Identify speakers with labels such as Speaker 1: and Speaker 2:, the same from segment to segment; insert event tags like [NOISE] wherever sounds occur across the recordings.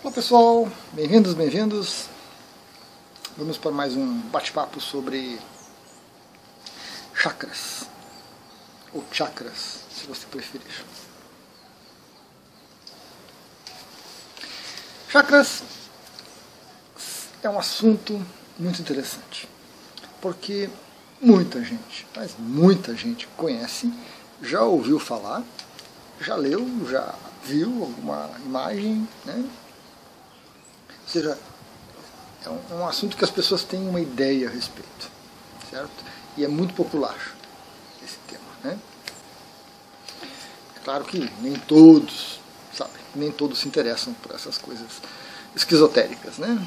Speaker 1: Olá pessoal, bem-vindos, bem-vindos. Vamos para mais um bate-papo sobre chakras, ou chakras, se você preferir. Chakras é um assunto muito interessante, porque muita gente, mas muita gente conhece, já ouviu falar, já leu, já viu alguma imagem, né? Ou seja, é um, é um assunto que as pessoas têm uma ideia a respeito, certo? E é muito popular esse tema, né? É claro que nem todos, sabe, nem todos se interessam por essas coisas esquizotéricas, né?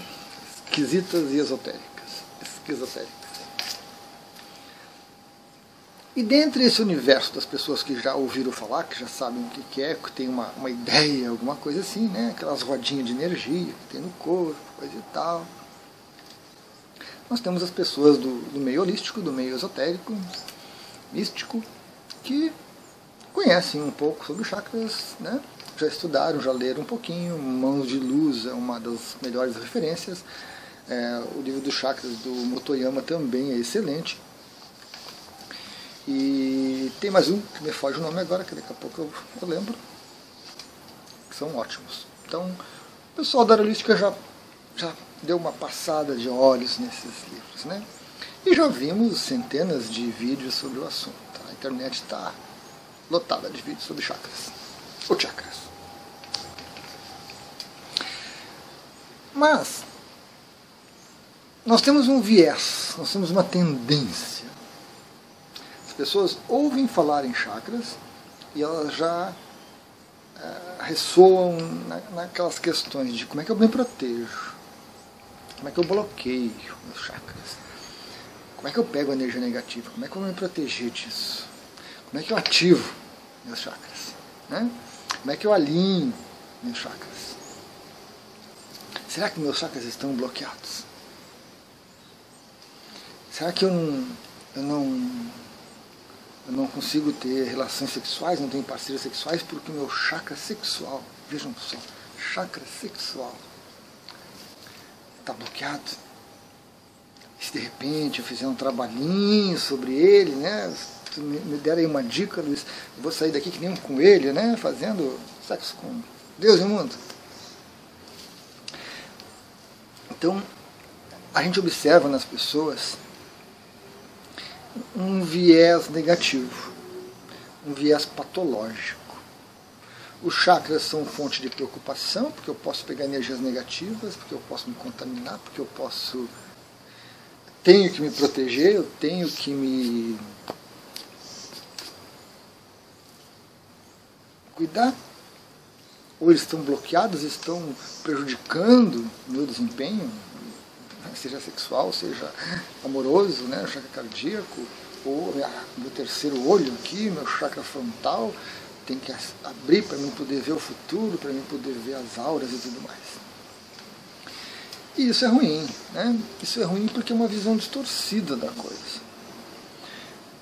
Speaker 1: Esquisitas e esotéricas. Esquizotéricas. E dentre esse universo das pessoas que já ouviram falar, que já sabem o que é, que tem uma, uma ideia, alguma coisa assim, né? aquelas rodinhas de energia que tem no corpo, coisa e tal. Nós temos as pessoas do, do meio holístico, do meio esotérico, místico, que conhecem um pouco sobre chakras, né? já estudaram, já leram um pouquinho. Mãos de Luz é uma das melhores referências. É, o livro dos chakras do Motoyama também é excelente. E tem mais um que me foge o nome agora, que daqui a pouco eu, eu lembro, que são ótimos. Então, o pessoal da Aerolística já, já deu uma passada de olhos nesses livros. Né? E já vimos centenas de vídeos sobre o assunto. A internet está lotada de vídeos sobre chakras, ou chakras. Mas, nós temos um viés, nós temos uma tendência as pessoas ouvem falar em chakras e elas já é, ressoam na, naquelas questões de como é que eu me protejo, como é que eu bloqueio meus chakras, como é que eu pego a energia negativa, como é que eu vou me proteger disso, como é que eu ativo meus chakras, né? como é que eu alinho meus chakras. Será que meus chakras estão bloqueados? Será que eu não, eu não eu não consigo ter relações sexuais, não tenho parceiros sexuais, porque o meu chakra sexual, vejam só, chakra sexual está bloqueado. E se de repente eu fizer um trabalhinho sobre ele, né? Se me, me der aí uma dica, Luiz, eu vou sair daqui que nem um coelho, né? Fazendo sexo com Deus e o mundo. Então, a gente observa nas pessoas um viés negativo, um viés patológico. Os chakras são fonte de preocupação, porque eu posso pegar energias negativas, porque eu posso me contaminar, porque eu posso. Tenho que me proteger, eu tenho que me. cuidar. Ou eles estão bloqueados, estão prejudicando meu desempenho, seja sexual, seja amoroso, né, chakra cardíaco, ou meu terceiro olho aqui, meu chakra frontal, tem que abrir para mim poder ver o futuro, para mim poder ver as auras e tudo mais. E isso é ruim, né? Isso é ruim porque é uma visão distorcida da coisa.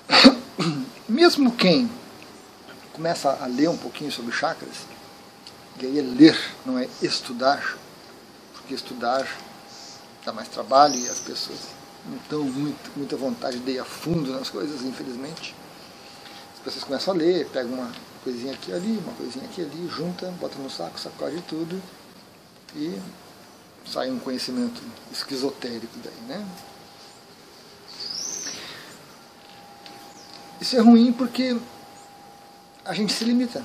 Speaker 1: [COUGHS] Mesmo quem começa a ler um pouquinho sobre chakras, e aí é ler, não é estudar, porque estudar dá mais trabalho e as pessoas não estão muito, muita vontade de ir a fundo nas coisas, infelizmente. As pessoas começam a ler, pegam uma coisinha aqui ali, uma coisinha aqui ali, junta, bota no saco, sacode tudo e sai um conhecimento esquizotérico daí, né? Isso é ruim porque a gente se limita.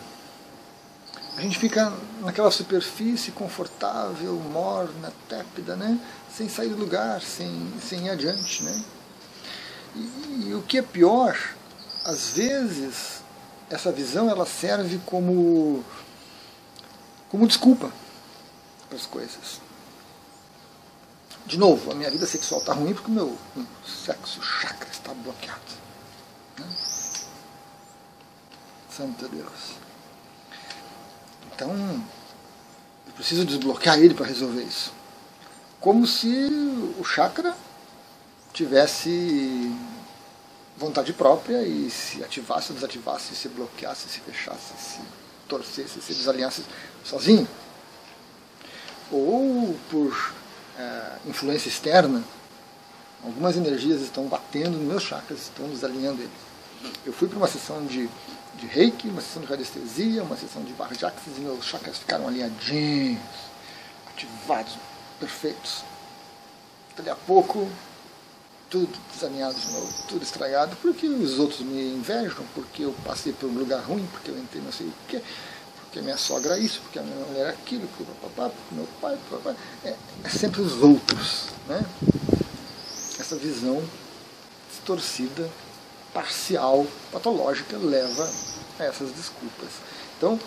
Speaker 1: A gente fica naquela superfície confortável, morna, tépida, né? sem sair do lugar, sem, sem ir adiante. Né? E, e o que é pior, às vezes essa visão ela serve como, como desculpa para as coisas. De novo, a minha vida sexual está ruim porque o meu, sexo chakra está bloqueado. Né? Santo Deus. Então, eu preciso desbloquear ele para resolver isso. Como se o chakra tivesse vontade própria e se ativasse ou desativasse, se bloqueasse, se fechasse, se torcesse, se desalinhasse sozinho. ou por é, influência externa, algumas energias estão batendo nos meus chakras, estão desalinhando eles. Eu fui para uma sessão de, de reiki, uma sessão de radiestesia, uma sessão de barjaxes e meus chakras ficaram alinhadinhos, ativados, perfeitos. Dali a pouco, tudo desalinhado de novo, tudo estragado, porque os outros me invejam, porque eu passei por um lugar ruim, porque eu entrei não sei o quê porque minha sogra é isso, porque a minha mulher é aquilo, porque o papá, porque meu pai, papá, é, é sempre os outros. Né? Essa visão distorcida, parcial, patológica, leva a essas desculpas. Então,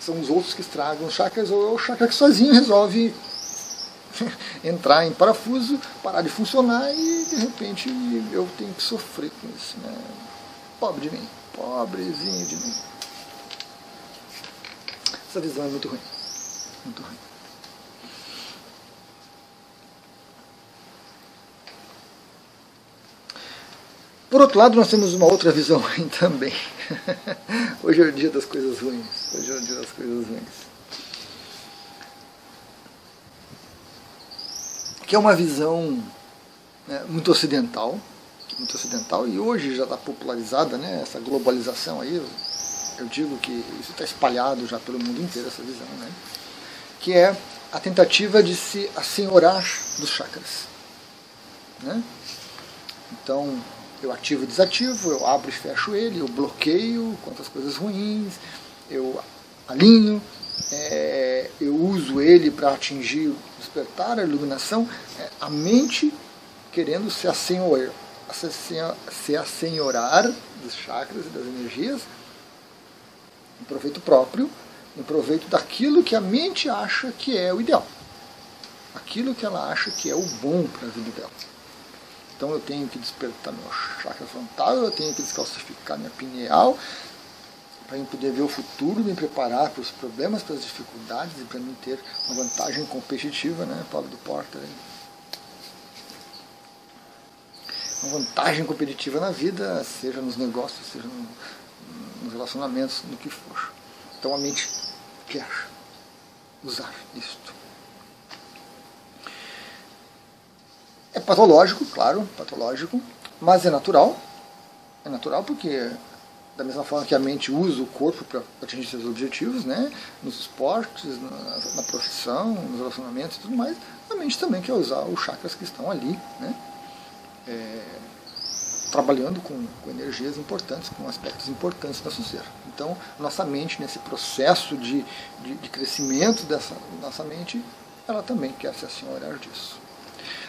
Speaker 1: são os outros que estragam os chakras, ou o chakra que sozinho resolve [LAUGHS] entrar em parafuso, parar de funcionar e de repente eu tenho que sofrer com isso. Né? Pobre de mim, pobrezinho de mim. Essa visão é muito ruim. Muito ruim. Por outro lado, nós temos uma outra visão [LAUGHS] ruim também. Hoje é o dia das coisas ruins. Hoje é o dia das coisas ruins. Que é uma visão né, muito ocidental, muito ocidental, e hoje já está popularizada, né, essa globalização aí, eu digo que isso está espalhado já pelo mundo inteiro, essa visão, né? que é a tentativa de se assenhorar dos chakras. Né? Então, eu ativo e desativo, eu abro e fecho ele, eu bloqueio quanto as coisas ruins, eu alinho, é, eu uso ele para atingir o despertar, a iluminação, é, a mente querendo se assenhorar, se assenhorar dos chakras e das energias, em proveito próprio, em proveito daquilo que a mente acha que é o ideal. Aquilo que ela acha que é o bom para a vida dela. Então eu tenho que despertar meu chakra frontal, eu tenho que descalcificar minha pineal, para eu poder ver o futuro, me preparar para os problemas, para as dificuldades e para mim ter uma vantagem competitiva, né, Paulo do Porta? Né? Uma vantagem competitiva na vida, seja nos negócios, seja no, nos relacionamentos, no que for. Então a mente quer usar isto. É patológico, claro, patológico, mas é natural. É natural porque, da mesma forma que a mente usa o corpo para atingir seus objetivos, né, nos esportes, na, na profissão, nos relacionamentos e tudo mais, a mente também quer usar os chakras que estão ali, né, é, trabalhando com, com, energias importantes, com aspectos importantes da ser. Então, nossa mente, nesse processo de, de, de, crescimento dessa nossa mente, ela também quer se assenhorar disso.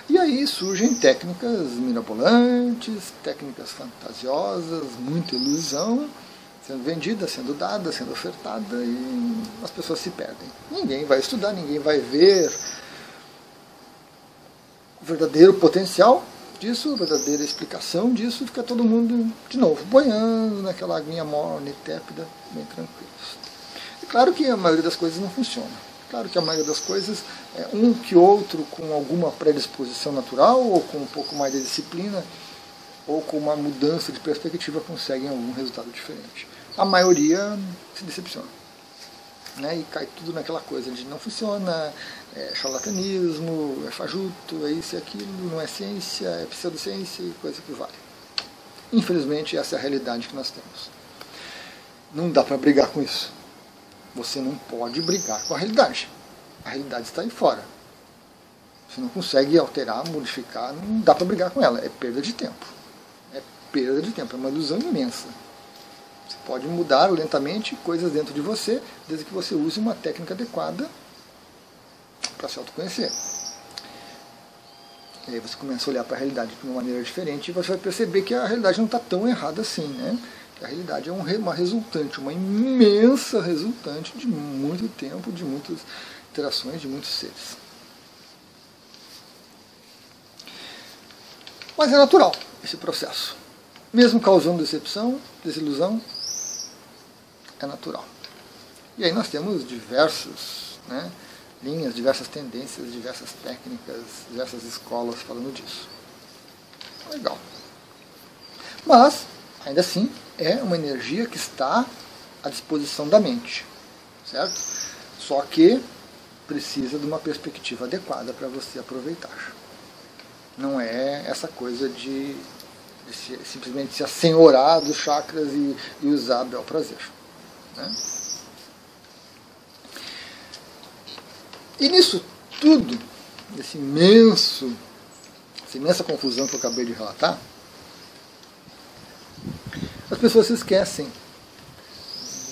Speaker 1: E aí surgem técnicas mirabolantes, técnicas fantasiosas, muita ilusão, sendo vendida, sendo dada, sendo ofertada, e as pessoas se perdem. Ninguém vai estudar, ninguém vai ver o verdadeiro potencial disso, a verdadeira explicação disso, fica todo mundo, de novo, boiando naquela aguinha morna e tépida, bem tranquilos. É claro que a maioria das coisas não funciona. Claro que a maioria das coisas, é um que outro com alguma predisposição natural, ou com um pouco mais de disciplina, ou com uma mudança de perspectiva, conseguem algum resultado diferente. A maioria se decepciona. Né, e cai tudo naquela coisa de não funciona, é charlatanismo, é fajuto, é isso e aquilo, não é ciência, é pseudociência e coisa que vale. Infelizmente, essa é a realidade que nós temos. Não dá para brigar com isso. Você não pode brigar com a realidade. A realidade está aí fora. Você não consegue alterar, modificar, não dá para brigar com ela. É perda de tempo. É perda de tempo, é uma ilusão imensa. Você pode mudar lentamente coisas dentro de você, desde que você use uma técnica adequada para se autoconhecer. E aí você começa a olhar para a realidade de uma maneira diferente e você vai perceber que a realidade não está tão errada assim, né? A realidade é um, uma resultante, uma imensa resultante de muito tempo, de muitas interações, de muitos seres. Mas é natural esse processo. Mesmo causando decepção, desilusão, é natural. E aí nós temos diversos né, linhas, diversas tendências, diversas técnicas, diversas escolas falando disso. Legal. Mas, ainda assim, é uma energia que está à disposição da mente. Certo? Só que precisa de uma perspectiva adequada para você aproveitar. Não é essa coisa de, de se, simplesmente se assenhorar dos chakras e, e usar bel prazer. Né? E nisso tudo, esse imenso, essa imensa confusão que eu acabei de relatar, as pessoas se esquecem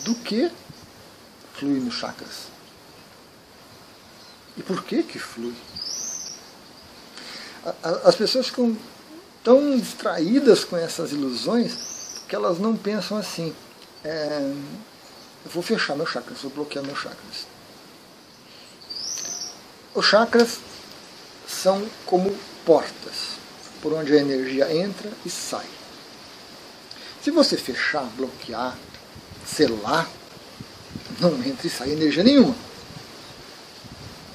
Speaker 1: do que flui nos chakras. E por que que flui? As pessoas ficam tão distraídas com essas ilusões que elas não pensam assim. É, eu vou fechar meus chakras, vou bloquear meus chakras. Os chakras são como portas por onde a energia entra e sai. Se você fechar, bloquear, selar, não entra e sai energia nenhuma.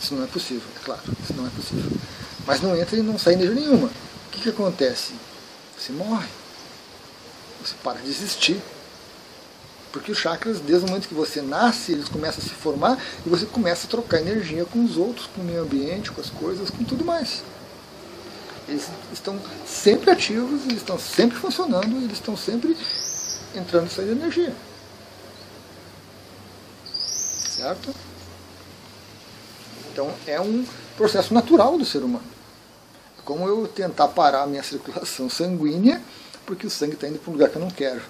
Speaker 1: Isso não é possível, é claro, isso não é possível. Mas não entra e não sai energia nenhuma. O que, que acontece? Você morre. Você para de existir. Porque os chakras, desde o momento que você nasce, eles começam a se formar e você começa a trocar energia com os outros, com o meio ambiente, com as coisas, com tudo mais. Eles estão sempre ativos, eles estão sempre funcionando, eles estão sempre entrando e saindo energia. Certo? Então é um processo natural do ser humano. É como eu tentar parar a minha circulação sanguínea porque o sangue está indo para um lugar que eu não quero.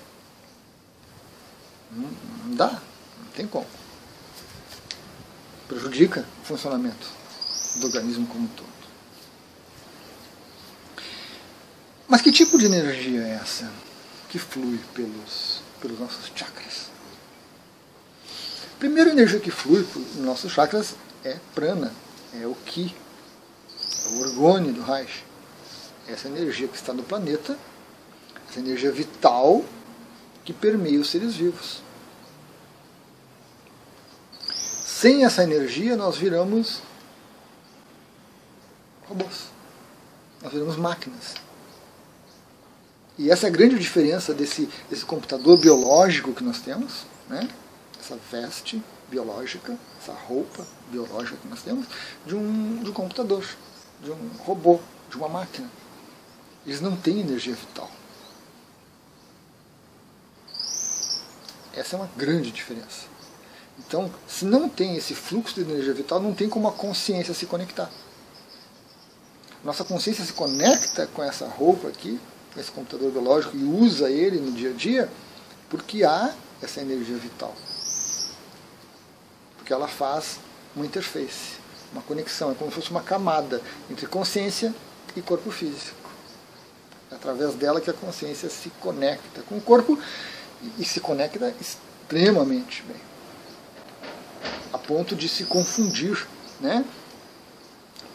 Speaker 1: Não, não dá, não tem como. Prejudica o funcionamento do organismo como um todo. Mas que tipo de energia é essa que flui pelos, pelos nossos chakras? Primeira energia que flui pelos nossos chakras é prana, é o ki, é o orgone do Reich. Essa energia que está no planeta, essa energia vital que permeia os seres vivos. Sem essa energia, nós viramos robôs. Nós viramos máquinas. E essa é a grande diferença desse, desse computador biológico que nós temos, né? essa veste biológica, essa roupa biológica que nós temos, de um, de um computador, de um robô, de uma máquina. Eles não têm energia vital. Essa é uma grande diferença. Então, se não tem esse fluxo de energia vital, não tem como a consciência se conectar. Nossa consciência se conecta com essa roupa aqui, esse computador biológico e usa ele no dia a dia, porque há essa energia vital. Porque ela faz uma interface, uma conexão, é como se fosse uma camada entre consciência e corpo físico. É através dela que a consciência se conecta com o corpo e se conecta extremamente bem, a ponto de se confundir, né?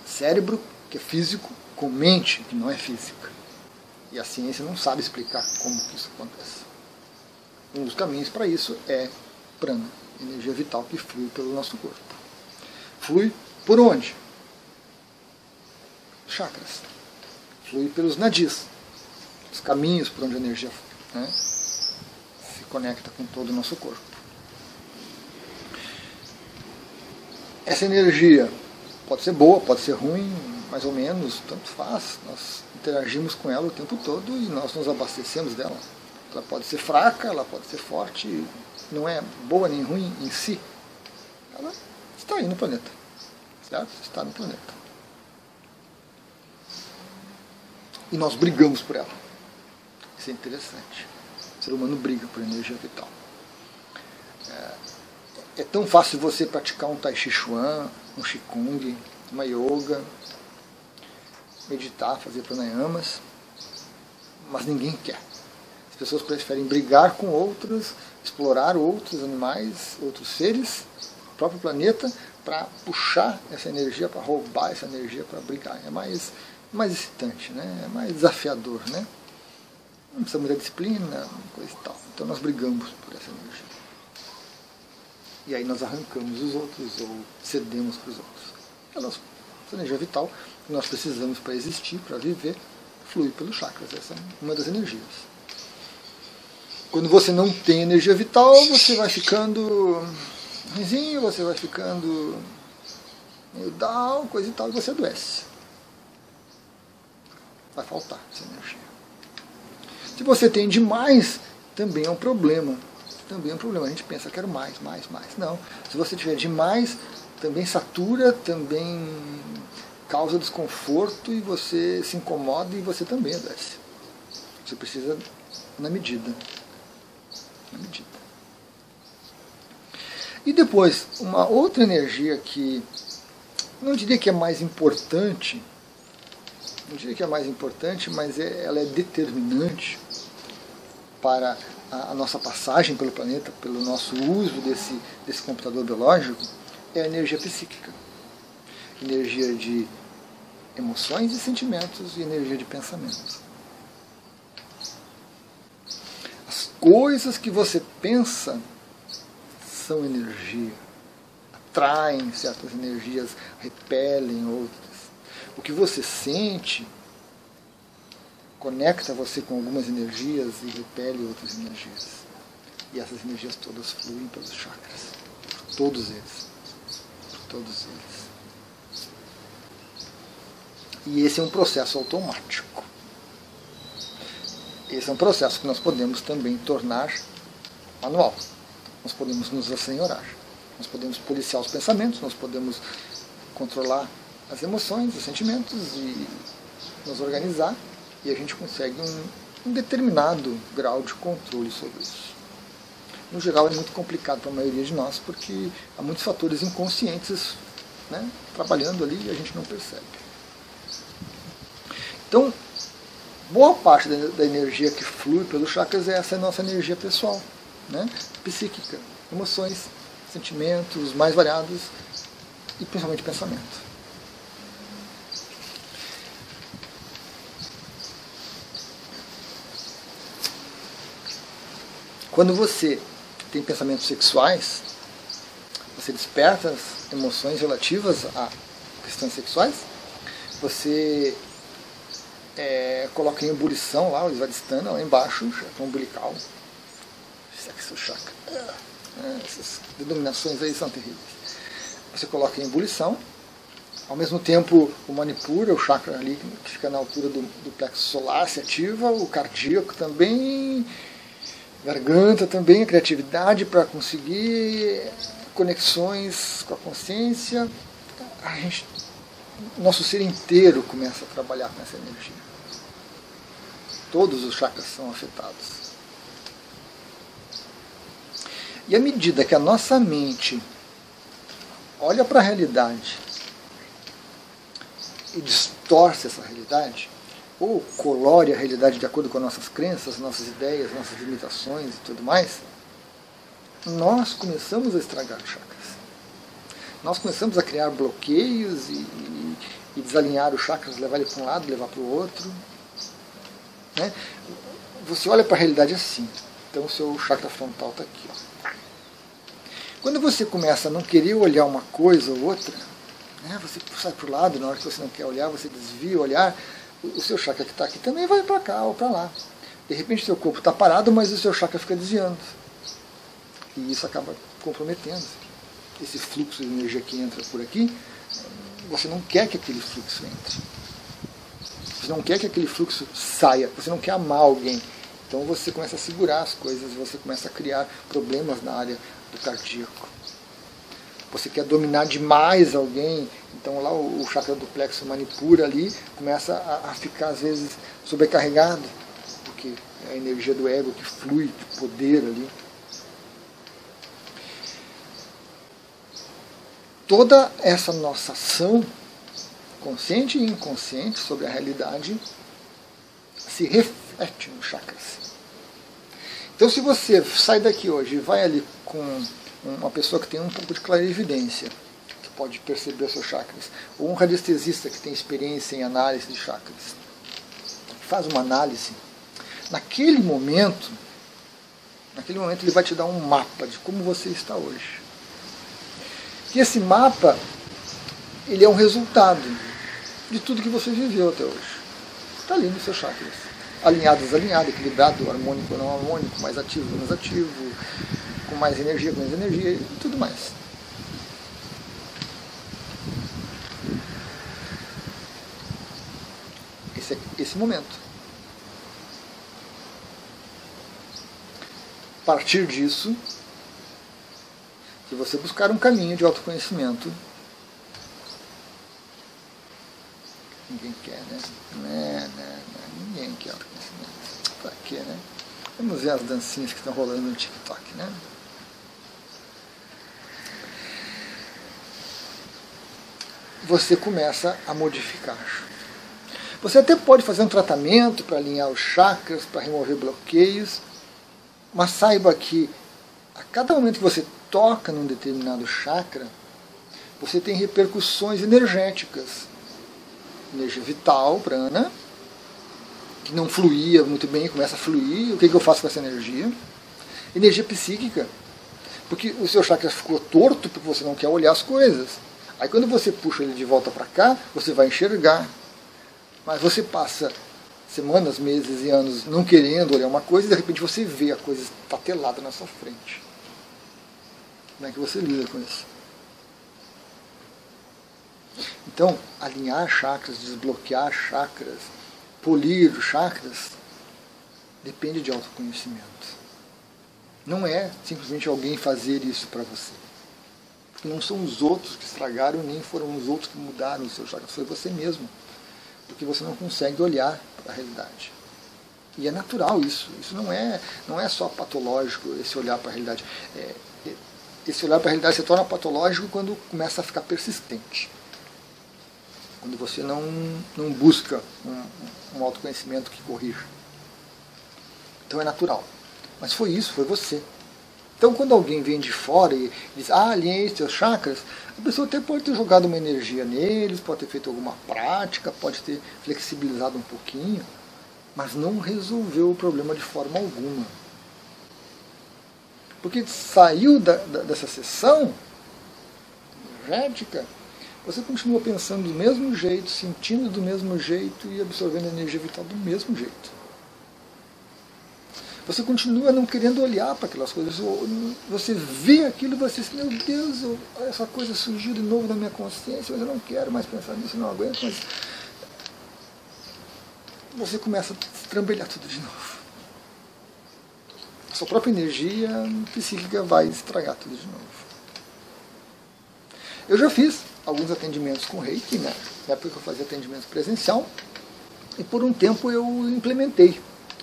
Speaker 1: Cérebro que é físico com mente que não é física. E a ciência não sabe explicar como que isso acontece. Um dos caminhos para isso é prana, energia vital que flui pelo nosso corpo. Flui por onde? Chakras. Flui pelos nadis, os caminhos por onde a energia né? conecta com todo o nosso corpo. Essa energia pode ser boa, pode ser ruim, mais ou menos, tanto faz. Nós interagimos com ela o tempo todo e nós nos abastecemos dela. Ela pode ser fraca, ela pode ser forte, não é boa nem ruim em si. Ela está aí no planeta. Certo? Está no planeta. E nós brigamos por ela. Isso é interessante ser humano briga por energia vital. É, é tão fácil você praticar um Tai Chi Chuan, um Qigong, uma yoga, meditar, fazer pranayamas, mas ninguém quer. As pessoas preferem brigar com outros, explorar outros animais, outros seres, o próprio planeta, para puxar essa energia, para roubar essa energia, para brigar. É mais, mais excitante, né? é mais desafiador. Né? não precisa muita disciplina, coisa e tal. Então nós brigamos por essa energia. E aí nós arrancamos os outros ou cedemos para os outros. Ela, essa energia vital que nós precisamos para existir, para viver, flui pelos chakras. Essa é uma das energias. Quando você não tem energia vital, você vai ficando ruimzinho, você vai ficando meio down, coisa e tal, e você adoece. Vai faltar essa energia. Se você tem demais, também é um problema. Também é um problema. A gente pensa, quero mais, mais, mais. Não. Se você tiver demais, também satura, também causa desconforto e você se incomoda e você também adoece. Você precisa na medida. Na medida. E depois, uma outra energia que não diria que é mais importante, não diria que é mais importante, mas é, ela é determinante para a, a, nossa passagem pelo planeta, pelo nosso uso desse, desse computador biológico, é a energia psíquica. Energia de emoções e sentimentos e energia de pensamento. As coisas que você pensa são energia. Atraem certas energias, repelem outras. O que você sente conecta você com algumas energias e repele outras energias. E essas energias todas fluem pelos chakras. Todos eles. Todos eles. E esse é um processo automático. Esse é um processo que nós podemos também tornar manual. Nós podemos nos assenhorar. Nós podemos policiar os pensamentos, nós podemos controlar as emoções, os sentimentos e nos organizar e a gente consegue um, um determinado grau de controle sobre isso. No geral é muito complicado para a maioria de nós porque há muitos fatores inconscientes né, trabalhando ali e a gente não percebe. Então, boa parte da, da energia que flui pelos chakras é essa nossa energia pessoal, né, psíquica, emoções, sentimentos mais variados e principalmente pensamento. Quando você tem pensamentos sexuais, você desperta as emoções relativas a questões sexuais, você é, coloca em ebulição lá, o Svadhisthana, lá embaixo, chakra umbilical, sexo chakra. É, essas denominações aí são terríveis. Você coloca em ebulição, ao mesmo tempo o Manipura, o chakra ali que fica na altura do, do plexo solar, se ativa, o cardíaco também garganta também, a criatividade para conseguir conexões com a consciência. A gente, nosso ser inteiro começa a trabalhar com essa energia. Todos os chakras são afetados. E à medida que a nossa mente olha para a realidade e distorce essa realidade, ou colore a realidade de acordo com nossas crenças, nossas ideias, nossas limitações e tudo mais, nós começamos a estragar os chakras. Nós começamos a criar bloqueios e, e, e desalinhar os chakras, levar ele para um lado, levar para o outro. Né? Você olha para a realidade assim. Então o seu chakra frontal está aqui. Ó. Quando você começa a não querer olhar uma coisa ou outra, né, você sai para o lado, na hora que você não quer olhar, você desvia o olhar, o seu chakra que está aqui também vai para cá ou para lá. De repente seu corpo está parado, mas o seu chakra fica desviando. E isso acaba comprometendo. Esse fluxo de energia que entra por aqui, você não quer que aquele fluxo entre. Você não quer que aquele fluxo saia. Você não quer amar alguém. Então você começa a segurar as coisas, você começa a criar problemas na área do cardíaco. Você quer dominar demais alguém, então lá o, chakra do plexo manipura ali começa a, a ficar às vezes sobrecarregado, porque é a energia do ego que flui de poder ali. Toda essa nossa ação, consciente e inconsciente, sobre a realidade, se reflete nos chakras. Então, se você sai daqui hoje e vai ali com uma pessoa que tem um pouco de clarividência, que pode perceber seus chakras, ou um radiestesista que tem experiência em análise de chakras, faz uma análise, naquele momento, naquele momento ele vai te dar um mapa de como você está hoje. E esse mapa, ele é um resultado de tudo que você viveu até hoje. Está ali nos seus chakras. Alinhado, desalinhado, equilibrado, harmônico, não harmônico, mais ativo, menos ativo, com mais energia, com menos energia e tudo mais. Esse, é esse momento. A partir disso, se você buscar um caminho de autoconhecimento, ninguém quer, né? Não é, não é, não ninguém quer autoconhecimento. Pra quê, né? Vamos ver as dancinhas que estão rolando no TikTok, né? Você começa a modificar. Você até pode fazer um tratamento para alinhar os chakras, para remover bloqueios, mas saiba que a cada momento que você toca num determinado chakra, você tem repercussões energéticas. Energia vital, prana, que não fluía muito bem, começa a fluir. O que, que eu faço com essa energia? Energia psíquica. Porque o seu chakra ficou torto porque você não quer olhar as coisas. Aí quando você puxa ele de volta para cá, você vai enxergar. Mas você passa semanas, meses e anos não querendo olhar uma coisa e de repente você vê a coisa estatelada na sua frente. Como é que você lida com isso? Então, alinhar chakras, desbloquear chakras, polir chakras, depende de autoconhecimento. Não é simplesmente alguém fazer isso para você. Porque não são os outros que estragaram, nem foram os outros que mudaram os seus chakras, foi você mesmo. Porque você não consegue olhar para a realidade. E é natural isso. Isso não é, não é só patológico, esse olhar para a realidade. É, é, esse olhar para a realidade se torna patológico quando começa a ficar persistente quando você não, não busca um, um autoconhecimento que corrija. Então é natural. Mas foi isso, foi você. Então quando alguém vem de fora e diz, ah, alinhei seus chakras, a pessoa até pode ter jogado uma energia neles, pode ter feito alguma prática, pode ter flexibilizado um pouquinho, mas não resolveu o problema de forma alguma. Porque saiu da, da, dessa sessão energética você continua pensando do mesmo jeito, sentindo do mesmo jeito e absorvendo a energia vital do mesmo jeito. Você continua não querendo olhar para aquelas coisas. Você vê aquilo e você diz, meu Deus, essa coisa surgiu de novo na minha consciência, mas eu não quero mais pensar nisso, não aguento, mas você começa a estrambelhar tudo de novo. A sua própria energia psíquica vai estragar tudo de novo. Eu já fiz alguns atendimentos com reiki, né? na época que eu fazia atendimento presencial, e por um tempo eu implementei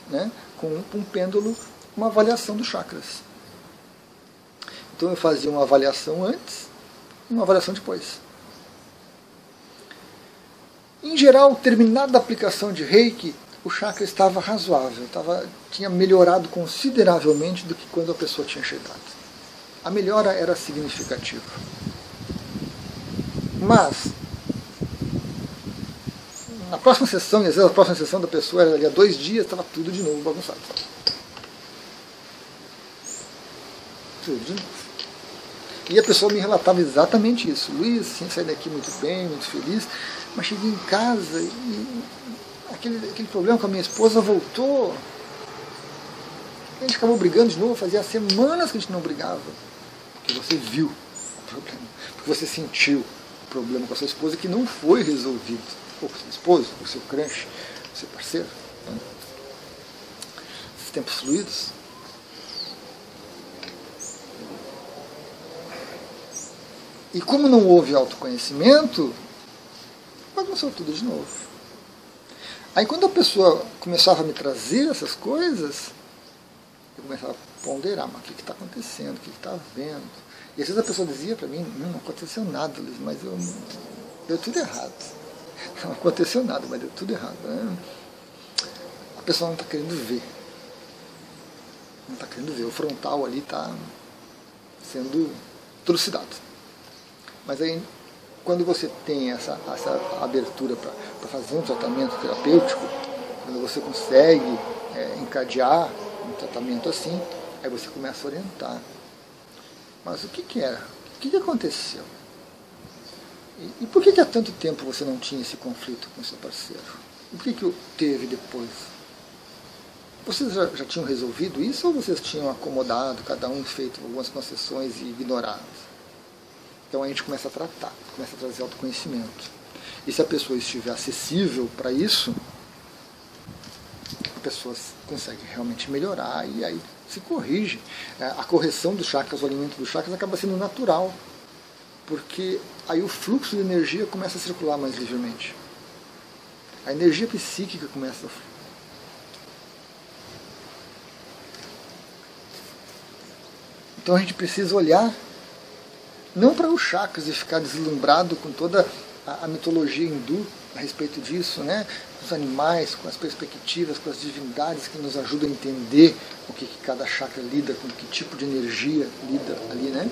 Speaker 1: né, com um pêndulo uma avaliação dos chakras. Então eu fazia uma avaliação antes e uma avaliação depois. Em geral, terminada a aplicação de reiki, o chakra estava razoável, estava, tinha melhorado consideravelmente do que quando a pessoa tinha chegado. A melhora era significativa. Mas, na próxima sessão, às vezes a próxima sessão da pessoa era ali há dois dias, estava tudo de novo bagunçado. Tudo de novo. E a pessoa me relatava exatamente isso. Luiz, sim, saí daqui muito bem, muito feliz, mas cheguei em casa e aquele, aquele problema com a minha esposa voltou. A gente acabou brigando de novo, fazia semanas que a gente não brigava. Porque você viu o problema, porque você sentiu problema com a sua esposa que não foi resolvido. Ou com seu esposo, com seu crush, com seu parceiro. Né? Esses tempos fluidos. E como não houve autoconhecimento, bagunçou tudo de novo. Aí quando a pessoa começava a me trazer essas coisas, eu começava a ponderar, mas o que está acontecendo, o que está vendo? E às vezes a pessoa dizia para mim, não, aconteceu nada, Luiz, mas eu, deu tudo errado. [LAUGHS] Não aconteceu nada, mas deu tudo errado. Né? A pessoa não está querendo ver. Não está querendo ver. O frontal ali está sendo trucidado. Mas aí, quando você tem essa, essa abertura para fazer um tratamento terapêutico, quando você consegue é, encadear um tratamento assim, aí você começa a orientar mas o que, que era? O que, que aconteceu? E, e por que, que há tanto tempo você não tinha esse conflito com seu parceiro? E por que, que teve depois? Vocês já, já tinham resolvido isso ou vocês tinham acomodado, cada um feito algumas concessões e ignorado? Então a gente começa a tratar, começa a trazer autoconhecimento. E se a pessoa estiver acessível para isso, pessoa consegue realmente melhorar e aí se corrige. É, a correção dos chakras, o alimento dos chakras acaba sendo natural, porque aí o fluxo de energia começa a circular mais livremente. A energia psíquica começa a fluir. Então a gente precisa olhar não para os chakras e ficar deslumbrado com toda a, mitologia hindu a respeito disso, né? os animais, com as perspectivas, com as divindades que nos ajudam a entender o que, que cada chakra lida, com que tipo de energia lida ali, né?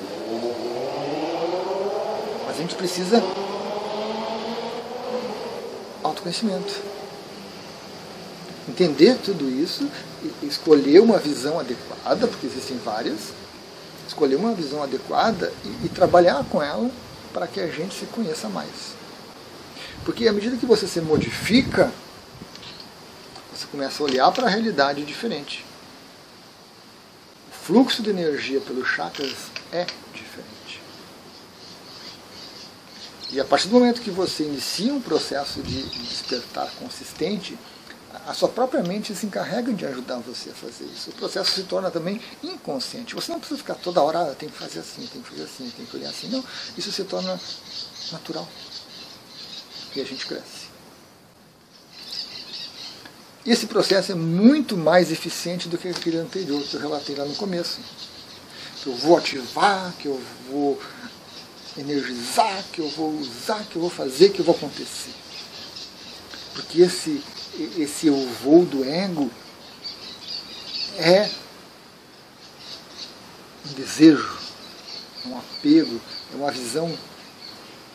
Speaker 1: Mas a gente precisa autoconhecimento. Entender tudo isso, escolher uma visão adequada, porque existem várias, escolher uma visão adequada e, e trabalhar com ela para que a gente se conheça mais. Porque à medida que você se modifica, você começa a olhar para a realidade diferente. O fluxo de energia pelos chakras é diferente. E a partir do momento que você inicia um processo de despertar consistente, a sua própria mente se encarrega de ajudar você a fazer isso. O processo se torna também inconsciente. Você não precisa ficar toda hora, ah, tem que fazer assim, tem que fazer assim, tem que olhar assim. Não, isso se torna natural. E a gente cresce. Esse processo é muito mais eficiente do que aquele anterior que eu relatei lá no começo. Que eu vou ativar, que eu vou energizar, que eu vou usar, que eu vou fazer, que eu vou acontecer. Porque esse esse eu vou do ego é um desejo, um apego, é uma visão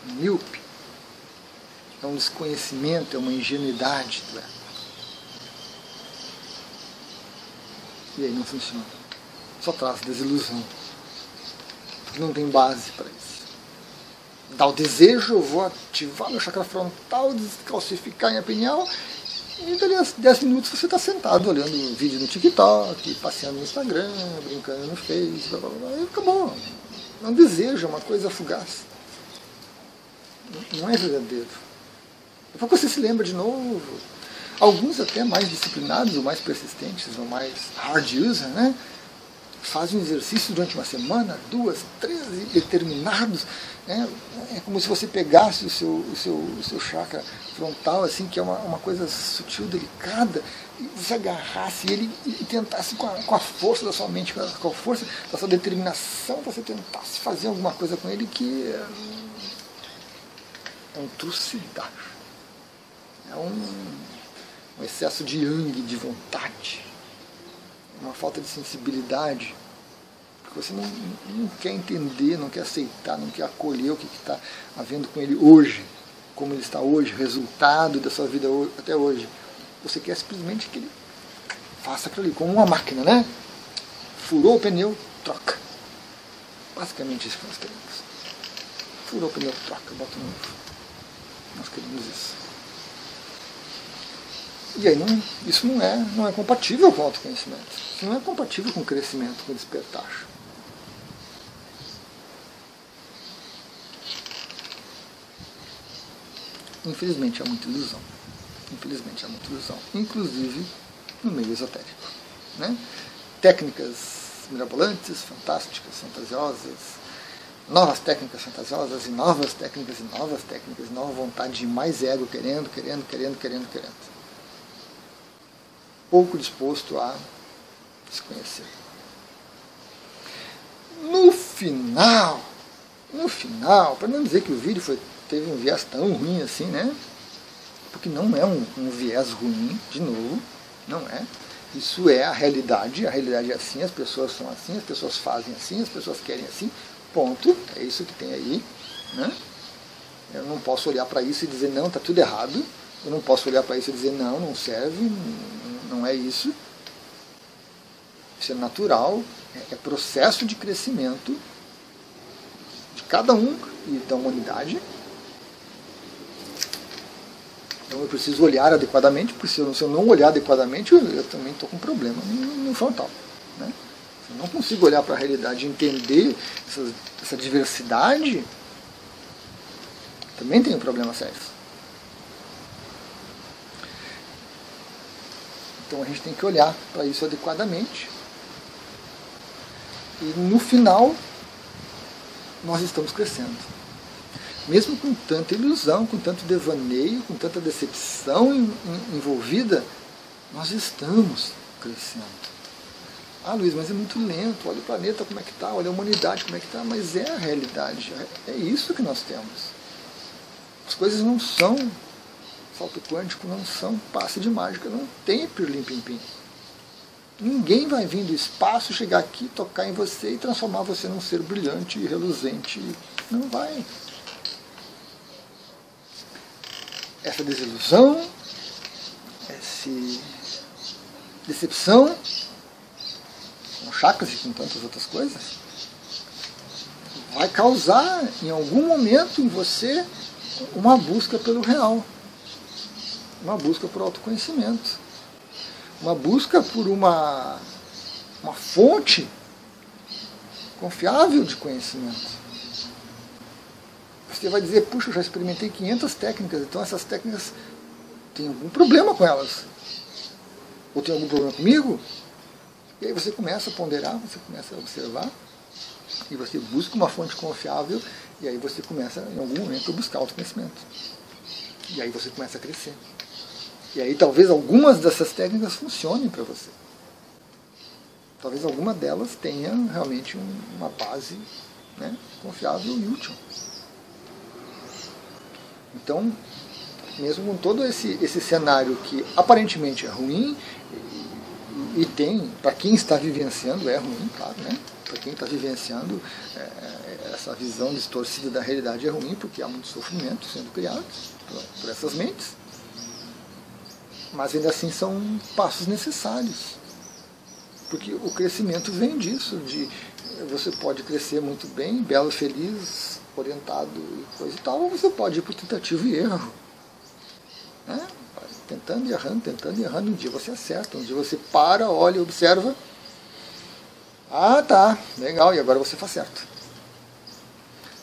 Speaker 1: míope, é um desconhecimento, é uma ingenuidade ego. E aí não funciona. Só traz desilusão. Porque não tem base para isso dá o desejo, eu vou ativar meu chakra frontal, descalcificar em pineal e dali a 10 minutos você está sentado olhando vídeo no TikTok, passeando no Instagram, brincando no Face, blá, blá, blá, e acabou. É um desejo, é uma coisa fugaz. Não é verdadeiro. Depois você se lembra de novo. Alguns até mais disciplinados, ou mais persistentes, ou mais hard user, né? fazem um exercício durante uma semana, duas, três, determinados. Né? É como se você pegasse o seu, o seu, o seu chakra frontal, assim, que é uma, uma coisa sutil, delicada, e você agarrasse ele e tentasse com a, com a força da sua mente, com a, com a força da sua determinação, você tentasse fazer alguma coisa com ele que é, é um trucidar. É um, um excesso de yang, de vontade uma falta de sensibilidade, porque você não, não quer entender, não quer aceitar, não quer acolher o que está havendo com ele hoje, como ele está hoje, resultado da sua vida até hoje. Você quer simplesmente que ele faça aquilo ali, como uma máquina, né? Furou o pneu, troca. Basicamente isso que nós queremos. Furou o pneu, troca, bota novo. Nós queremos isso. E aí não, isso não é, não é compatível com o autoconhecimento. Não é compatível com o crescimento, com o despertar. Infelizmente há muita ilusão. Infelizmente há muita ilusão. Inclusive no meio esotérico. Né? Técnicas mirabolantes, fantásticas, fantasiosas, novas técnicas fantasiosas e novas técnicas e novas técnicas, nova vontade de mais ego, querendo, querendo, querendo, querendo, querendo pouco disposto a se conhecer. No final, no final, para não dizer que o vídeo foi, teve um viés tão ruim assim, né? Porque não é um, um viés ruim, de novo, não é. Isso é a realidade, a realidade é assim, as pessoas são assim, as pessoas fazem assim, as pessoas querem assim, ponto. É isso que tem aí. Né? Eu não posso olhar para isso e dizer, não, está tudo errado. Eu não posso olhar para isso e dizer, não, não serve, não é isso. Isso é natural, é, é processo de crescimento de cada um e da humanidade. Então eu preciso olhar adequadamente, porque se eu, não olhar adequadamente, eu, também estou com problema no, frontal. Né? Se eu não consigo olhar para a realidade e entender essa, essa diversidade, também tenho problemas sérios. Então a gente tem que olhar para isso adequadamente. E no final, nós estamos crescendo. Mesmo com tanta ilusão, com tanto devaneio, com tanta decepção envolvida, nós estamos crescendo. Ah, Luiz, mas é muito lento. Olha o planeta como é que está, olha a humanidade como é que está. Mas é a realidade. É isso que nós temos. As coisas não são salto quântico, não são passe de mágica, não tem pirlim-pim-pim. Ninguém vai vir do espaço, chegar aqui, tocar em você e transformar você num ser brilhante e reluzente. Não vai. Essa desilusão, essa decepção, com chakras e com tantas outras coisas, vai causar em algum momento em você uma busca pelo real, uma busca por autoconhecimento, uma busca por uma, uma fonte confiável de conhecimento. Você vai dizer, puxa, eu já experimentei 500 técnicas, então essas técnicas tem algum problema com elas. Ou tem algum problema comigo? E aí você começa a ponderar, você começa a observar, e você busca uma fonte confiável, e aí você começa, em algum momento, a buscar autoconhecimento. E aí você começa a crescer. E aí talvez algumas dessas técnicas funcionem para você. Talvez alguma delas tenha realmente uma base né, confiável e útil. Então, mesmo com todo esse, esse cenário que aparentemente é ruim, e, e tem, para quem está vivenciando, é ruim, claro, né? Para quem está vivenciando, é, é, essa visão distorcida da realidade é ruim, porque há muito sofrimento sendo criado por, por essas mentes. Mas ainda assim são passos necessários. Porque o crescimento vem disso, de você pode crescer muito bem, belo, feliz, orientado e coisa e tal, ou você pode ir por tentativa e erro. Né? Tentando e errando, tentando e errando. Um dia você acerta, um dia você para, olha, observa. Ah, tá, legal, e agora você faz certo.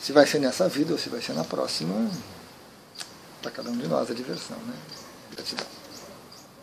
Speaker 1: Se vai ser nessa vida ou se vai ser na próxima, para cada um de nós a diversão. Né? Gratidão.